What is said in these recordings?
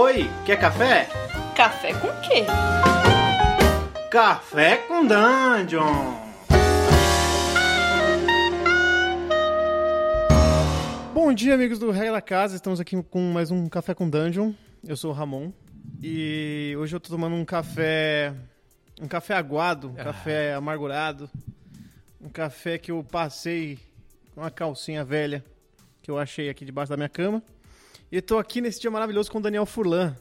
Oi, quer café? Café com quê? Café com Dungeon! Bom dia, amigos do Regra da Casa. Estamos aqui com mais um Café com Dungeon. Eu sou o Ramon. E hoje eu tô tomando um café. Um café aguado, um café amargurado. Um café que eu passei com uma calcinha velha que eu achei aqui debaixo da minha cama. E tô aqui nesse dia maravilhoso com o Daniel Furlan.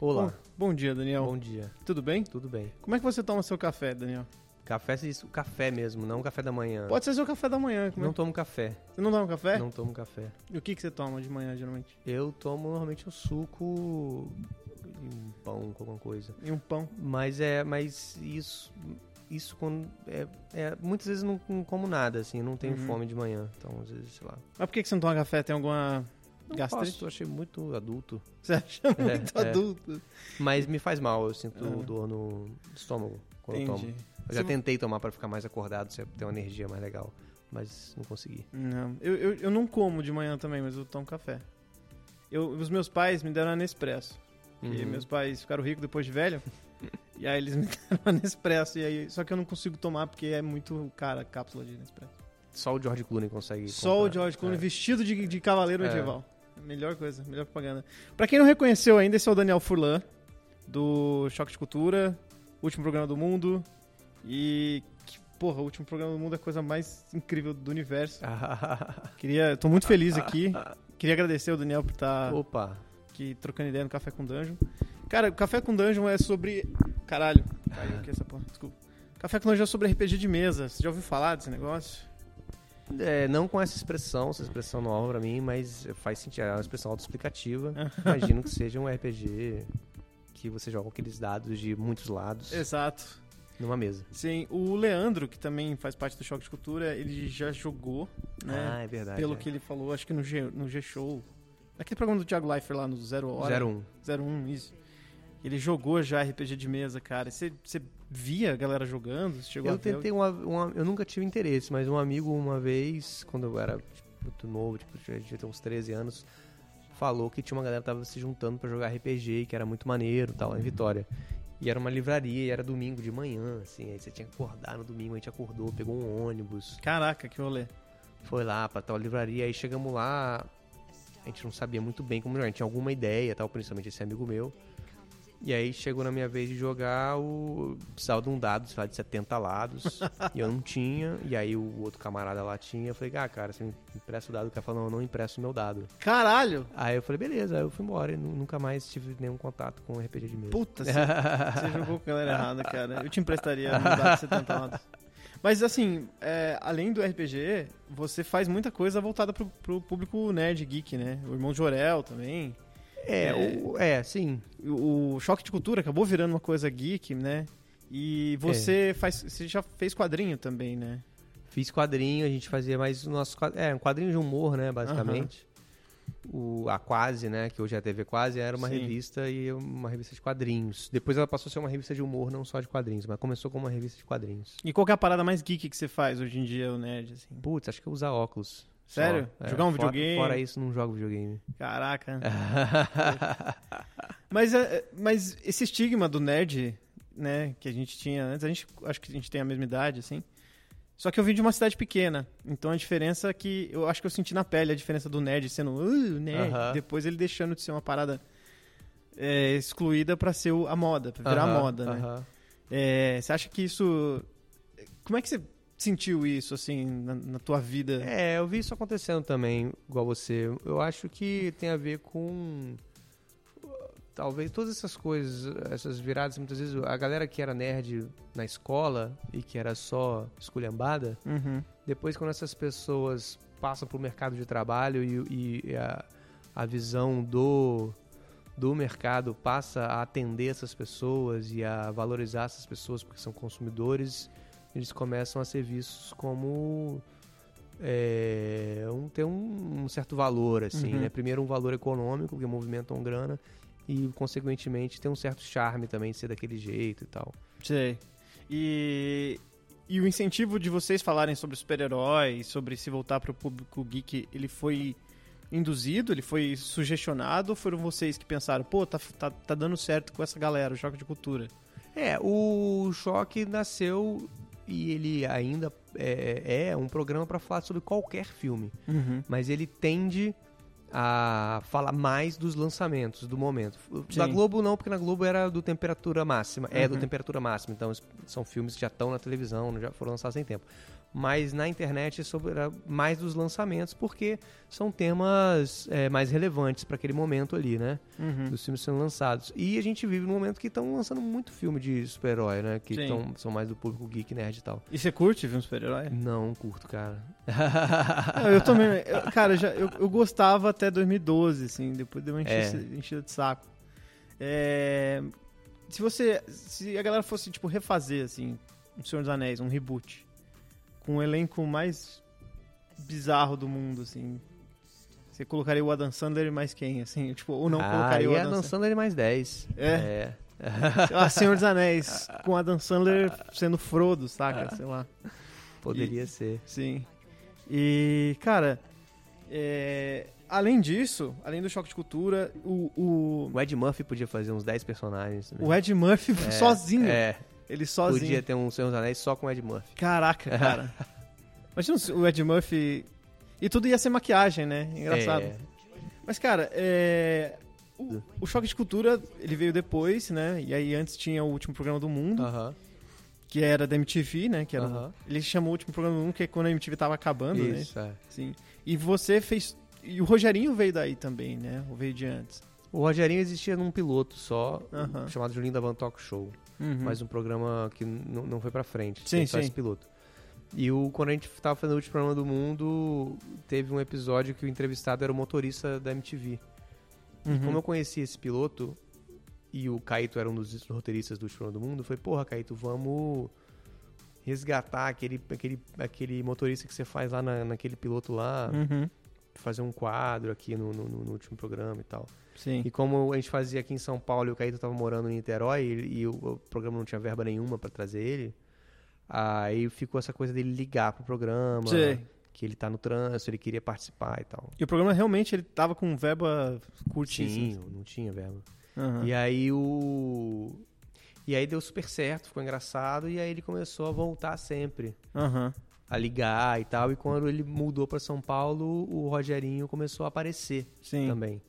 Olá, Bom, bom dia, Daniel. bom dia. Tudo bem? Tudo bem? Como é que você toma seu café, Daniel? Café, isso, café mesmo, não café da manhã. Pode ser seu café da manhã. Como é? Não tomo café. Você não toma café? Não tomo café. E o que, que você toma de manhã, geralmente? Eu tomo normalmente um suco e um pão com alguma coisa. E um pão. Mas é, mas isso, isso quando é, é- muitas vezes não, não como nada assim, não tenho Uhum. fome de manhã. Então às vezes, sei lá. Mas por que, que você não toma café? Tem alguma Não posso, eu achei muito adulto. Você acha muito é. adulto? Mas me faz mal, eu sinto Ah. dor no estômago quando eu Entendi. tomo. Eu já tentei tomar pra ficar mais acordado, ter uma energia mais legal, mas não consegui. Não, eu, eu, eu não como de manhã também, mas eu tomo café. Eu, os meus pais me deram a Nespresso. Porque Uhum. meus pais ficaram ricos depois de velho. e aí eles me deram a Nespresso. E aí, só que eu não consigo tomar porque é muito cara a cápsula de Nespresso. Só o George Clooney consegue. Só o comprar. George Clooney É. vestido de, de cavaleiro É. medieval. Melhor coisa, melhor propaganda. Pra quem não reconheceu ainda, esse é o Daniel Furlan, do Choque de Cultura, último programa do mundo. E, que, porra, o último programa do mundo é a coisa mais incrível do universo. Queria, tô muito feliz aqui. Queria agradecer ao Daniel por estar Opa, aqui trocando ideia no Café com Dungeon. Cara, o Café com Dungeon é sobre. Caralho, caiu aqui essa porra, desculpa. Café com Dungeon é sobre RPG de mesa. Você já ouviu falar desse negócio? É, não com essa expressão, essa expressão nova pra mim, mas faz sentido, é uma expressão autoexplicativa. Imagino que seja um RPG que você joga com aqueles dados de muitos lados Exato. numa mesa. Sim, o Leandro, que também faz parte do Choque de Cultura, ele já jogou, né? Ah, é verdade. pelo é. que ele falou, acho que no G, no G-Show. Naquele programa do Thiago Leifert lá no Zero Hora. 01. 01, isso. Ele jogou já RPG de mesa, cara. Você, você via a galera jogando? Chegou Eu tentei uma, uma- Eu nunca tive interesse, mas um amigo uma vez, quando eu era tipo, muito novo, tipo, já ter uns 13 anos, falou que tinha uma galera que tava se juntando pra jogar RPG, que era muito maneiro tal, em Vitória. E era uma livraria, e era domingo de manhã, assim, aí você tinha que acordar no domingo, a gente acordou, pegou um ônibus, Caraca, que rolê. foi lá pra tal livraria, aí chegamos lá, a gente não sabia muito bem como jogar, a gente tinha alguma ideia, tal, principalmente esse amigo meu. E aí chegou na minha vez de jogar o. Precisava de um dado, sei lá, de 70 lados. e eu não tinha. E aí o outro camarada lá tinha. Eu falei, ah, cara, você me empresta o dado. O cara falou, não, eu não empresto o meu dado. Caralho! Aí eu falei, beleza, aí eu fui embora e nu- nunca mais tive nenhum contato com RPG de mesa. Puta, você, você jogou com a galera errada, cara. Eu te emprestaria um dado de 70 lados. Mas assim, é, além do RPG, você faz muita coisa voltada pro, pro público nerd geek, né? O irmão Jorel também. É, o- é, sim. O, o Choque de Cultura acabou virando uma coisa geek, né? E você faz. Você já fez quadrinho também, né? Fiz quadrinho, a gente fazia mais o nosso. É, um quadrinho de humor, né, basicamente. O, a Quase, né, que hoje é a TV Quase, era uma Sim. revista e uma revista de quadrinhos. Depois ela passou a ser uma revista de humor, não só de quadrinhos, mas começou como uma revista de quadrinhos. E qual é a parada mais geek que você faz hoje em dia, o nerd, assim? Putz, acho que é usar óculos. Só. Sério? É, Jogar um fora- videogame? Fora isso, não jogo videogame. Caraca. Mas, é, mas esse estigma do nerd, né, que a gente tinha antes, a gente acho que a gente tem a mesma idade, assim. Só que eu vim de uma cidade pequena. Então a diferença é que eu acho que eu senti na pele a diferença do nerd sendo uh, nerd, Aham. depois ele deixando de ser uma parada é, excluída pra ser a moda, pra virar a Aham, moda, né? É, você acha que isso. Como é que você sentiu isso, assim, na, na tua vida? É, eu vi isso acontecendo também, igual você. Eu acho que tem a ver com. Talvez todas essas coisas, essas viradas, muitas vezes a galera que era nerd na escola e que era só esculhambada, Uhum. depois quando essas pessoas passam pro mercado de trabalho e, e a, a visão do, do mercado passa a atender essas pessoas e a valorizar essas pessoas porque são consumidores, eles começam a ser vistos como é, um, ter um, um certo valor, assim, Uhum. né? Primeiro um valor econômico, porque movimentam grana, e consequentemente tem um certo charme também de ser daquele jeito e tal. Sei. E, e o incentivo de vocês falarem sobre super-heróis, sobre se voltar pro público geek, ele foi induzido, ele foi sugestionado ou foram vocês que pensaram, pô, tá, tá, tá dando certo com essa galera, o choque de cultura? É, o Choque nasceu e ele ainda é, é um programa para falar sobre qualquer filme, Uhum. mas ele tende a falar mais dos lançamentos do momento. Da Sim. Globo não, porque na Globo era do temperatura máxima, é do Uhum. temperatura máxima, então são filmes que já estão na televisão, já foram lançados sem tempo. Mas na internet é sobre era mais dos lançamentos, porque são temas é, mais relevantes para aquele momento ali, né? Uhum. dos filmes sendo lançados. E a gente vive num momento que estão lançando muito filme de super-herói, né? Que tão, são mais do público geek nerd e tal. E você curte um super-herói? Não curto, cara. Não, eu também. eu- cara, já, eu, eu gostava até 2012, assim, depois deu uma É. enchida, enchida de saco. É, se você. Se a galera fosse, tipo, refazer, assim, O Senhor dos Anéis, um reboot, com o elenco mais bizarro do mundo, assim. Você colocaria o Adam Sandler mais quem, assim? Tipo, ou não ah, colocaria e o a Adam Dan Sandler? Mais 10. É? É. Ah, Senhor dos Anéis, com Adam Sandler sendo Frodo, saca? Sei lá. Poderia ser. Sim. E, cara, é, além disso, além do choque de cultura, o, o, O Ed Murphy podia fazer uns 10 personagens. também. o Ed Murphy É, sozinho. É, Ele sozinho. podia ter um Senhor dos Anéis só com o Ed Murphy. Caraca, cara. Imagina o Ed Murphy. E tudo ia ser maquiagem, né? Engraçado. É, Mas, cara, é. O, o choque de cultura, ele veio depois, né? E aí antes tinha o último programa do mundo, Aham, que era da MTV, né? Que era o- aham. Ele chamou o último programa do mundo, que é quando a MTV tava acabando, né? Isso, é. Sim. E você fez. E o Rogerinho veio daí também, né? Ou veio de antes. O Rogerinho existia num piloto só, Aham. chamado Julinho da Van Talk Show. Uhum. mas um programa que não foi pra frente. Sim, sim. esse piloto. E o, quando a gente tava fazendo o último programa do mundo, teve um episódio que o entrevistado era o motorista da MTV. Uhum. E como eu conheci esse piloto, e o Caíto era um dos roteiristas do último programa do mundo, eu falei, porra, Caíto, vamos resgatar aquele, aquele, aquele motorista que você faz lá na, naquele piloto lá, Uhum. Fazer um quadro aqui no, no- no último programa e tal. Sim. E como a gente fazia aqui em São Paulo e o Caíto tava morando em Niterói e, e o, o programa não tinha verba nenhuma pra trazer ele, aí ficou essa coisa dele ligar pro programa, Sei. que ele tá no trânsito, ele queria participar e tal. E o programa realmente ele tava com verba curtíssima. Sim, não tinha verba. Aham. E aí o. E aí deu super certo, ficou engraçado, e aí ele começou a voltar sempre. Aham. A ligar e tal. E quando ele mudou pra São Paulo, o Rogerinho começou a aparecer Sim. também.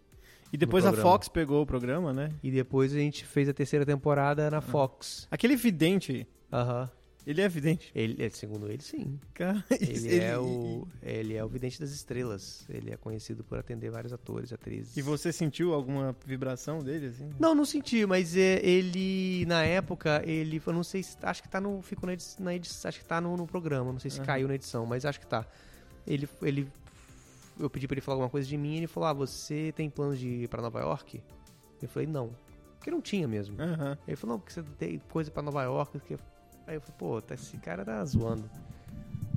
E depois a. Fox pegou o programa, né? E depois a gente fez a terceira temporada na Fox. Aquele vidente, Aham. Ele é vidente. Ele, é, segundo ele, sim. Cara, Ele, é o, ele é o vidente das estrelas. Ele é conhecido por atender vários atores, atrizes. E você sentiu alguma vibração dele, assim? Não, não senti, mas é, ele, na época, ele, eu não sei se, acho que tá no, ficou na edição, na edição acho que tá no, no programa, não sei se caiu na edição, mas acho que tá. Ele, ele, eu pedi pra ele falar alguma coisa de mim, e ele falou, ah, você tem planos de ir pra Nova York? Eu falei, não. Porque não tinha mesmo. Aham. Ele falou, não, porque você tem coisa pra Nova York. Que... Aí eu falei, pô, tá- esse cara tá zoando.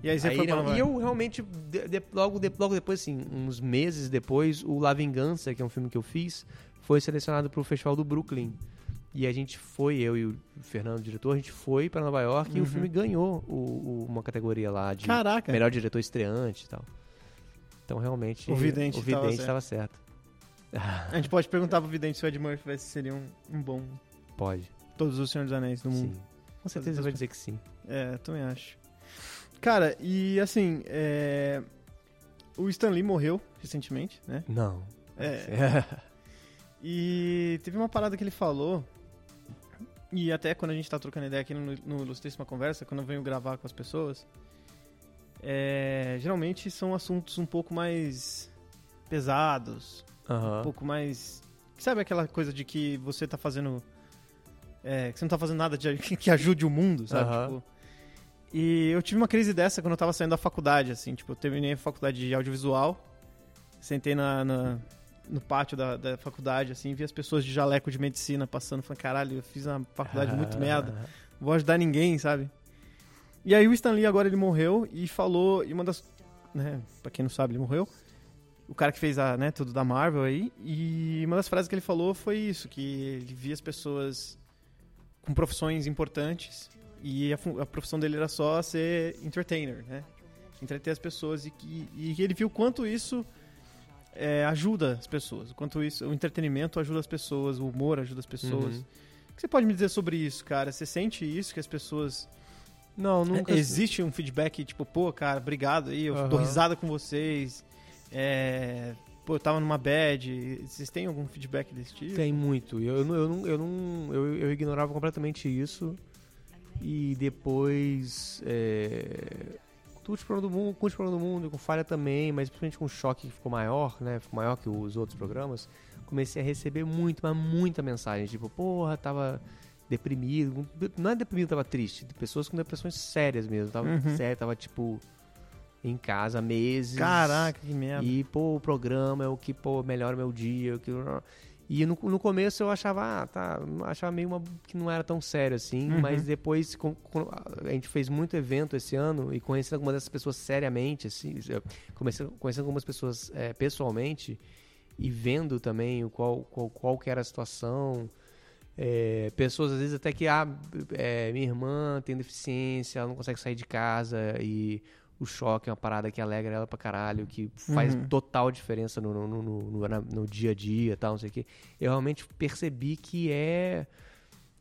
E aí você Aí foi pra e eu realmente, de- de- logo, de- logo depois, assim, uns meses depois, o La Vingança, que é um filme que eu fiz, foi selecionado pro Festival do Brooklyn. E a gente foi, eu e o Fernando, o diretor, a gente foi pra Nova York e Uhum. o filme ganhou o- o- uma categoria lá de Caraca. melhor diretor estreante e tal. Então, realmente, O vidente o tava vidente certo. estava certo. A gente pode perguntar pro vidente se o Ed Murphy seria um, um bom Pode, Todos os Senhores dos Anéis do mundo. sim. Com certeza vai dizer que sim. É, também acho. Cara, e assim, é... o Stan Lee morreu recentemente, né? Não. É. E teve uma parada que ele falou, e até quando a gente tá trocando ideia aqui no, no Ilustríssima Conversa, quando eu venho gravar com as pessoas, é, geralmente são assuntos um pouco mais pesados, um Aham. pouco mais. Sabe aquela coisa de que você tá fazendo. É, que você não tá fazendo nada de- que ajude o mundo, sabe? Aham. Tipo, e eu tive uma crise dessa quando eu tava saindo da faculdade, assim, tipo, eu terminei a faculdade de audiovisual, sentei na, na- no pátio da, da faculdade, assim, vi as pessoas de jaleco de medicina passando, falei, caralho, eu fiz uma faculdade muito merda, não vou ajudar ninguém, sabe? E aí o Stan Lee agora ele morreu e falou, e uma das, né, pra quem não sabe, ele morreu, o cara que fez a, né, tudo da Marvel aí, e uma das frases que ele falou foi isso, que ele via as pessoas com profissões importantes e a, a profissão dele era só ser entertainer, né? Entreter as pessoas e que e ele viu quanto isso é, ajuda as pessoas. O quanto isso, o entretenimento ajuda as pessoas, o humor ajuda as pessoas. Uhum. O que você pode me dizer sobre isso, cara? Você sente isso que as pessoas Não, nunca. É, Existe um feedback, tipo, pô, cara, obrigado aí, eu Aham. dou risada com vocês. É, pô, eu tava numa bad. Vocês têm algum feedback desse tipo? Tem muito. Eu, eu, eu, eu, não, eu, eu ignorava completamente isso. E depois. É, com o programa do mundo, com o programa do mundo, com falha também, mas principalmente com o choque que ficou maior, né? Ficou maior que os outros programas. Comecei a receber muito, mas muita mensagem. Tipo, porra, tava deprimido. Não é deprimido, tava triste. Pessoas com depressões sérias mesmo. Tava Uhum. sério, tava tipo. Em casa meses. Caraca, que merda. E, pô, o programa é o que, pô, melhora meu dia. que... E no, no começo eu achava, ah, tá, achava meio uma, que não era tão sério assim, Uhum. mas depois com- com- a gente fez muito evento esse ano e conhecendo algumas dessas pessoas seriamente, assim, comecei conhecendo algumas pessoas é, pessoalmente e vendo também o qual, qual, qual que era a situação. É, pessoas às vezes até que ah, é, minha irmã tem deficiência, ela não consegue sair de casa e o choque é uma parada que alegra ela pra caralho, que faz Uhum. total diferença no, no, no, no, no- na- no dia a dia tal, não sei o quê. Eu realmente percebi que é,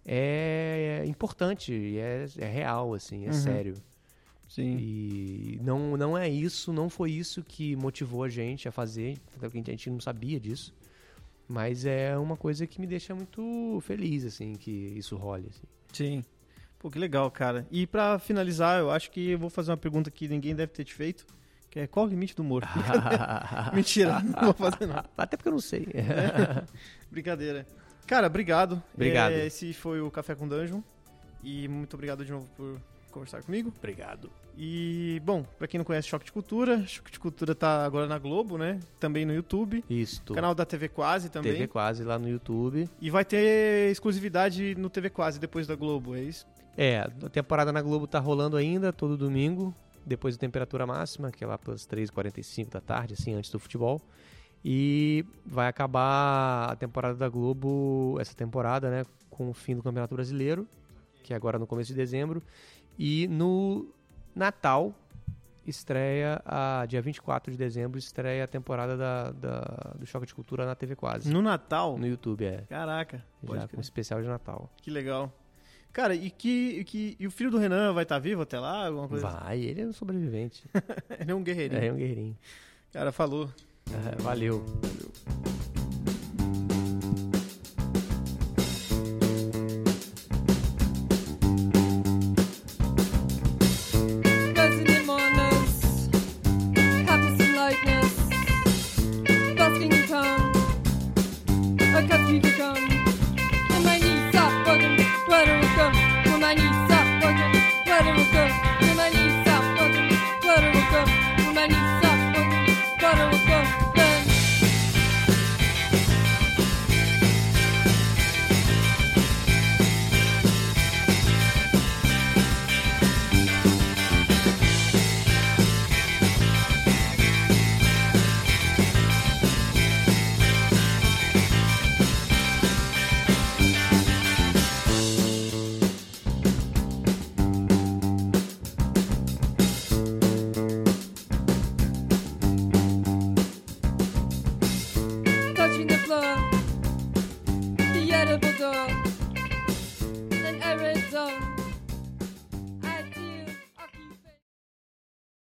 é importante, e é, é real, assim, é Uhum. sério. Sim. E não, não é isso, não foi isso que motivou a gente a fazer, até porque a gente não sabia disso. Mas é uma coisa que me deixa muito feliz, assim, que isso role. Assim. Sim. Pô, que legal, cara. E pra finalizar, eu acho que eu vou fazer uma pergunta que ninguém deve ter te feito, que é qual o limite do humor? Mentira, não vou fazer não. Até porque eu não sei. Brincadeira. Cara, obrigado. Obrigado. É, esse foi o Café com Dungeon. E muito obrigado de novo por conversar comigo. Obrigado. E, bom, pra quem não conhece Choque de Cultura, Choque de Cultura tá agora na Globo, né? Também no YouTube. Isto. Canal da TV Quase também. TV quase lá no YouTube. E vai ter exclusividade no TV Quase depois da Globo, é isso? É, a temporada na Globo tá rolando ainda, todo domingo, depois da temperatura máxima, que é lá pelas 3h45 da tarde, assim, antes do futebol. E vai acabar a temporada da Globo, essa temporada, né, com o fim do Campeonato Brasileiro, que é agora no começo de dezembro. E no Natal estreia, a, dia 24 de dezembro, estreia a temporada da, da- do Choque de Cultura na TV Quase. No Natal? No YouTube, é. Caraca, Já com crer. especial de Natal. Que legal. Cara, e que, e que e o filho do Renan vai estar vivo até lá? Alguma coisa? Vai, ele é um sobrevivente. Ele é um guerreirinho. É, é um guerreirinho. Cara, falou. É, valeu. Guns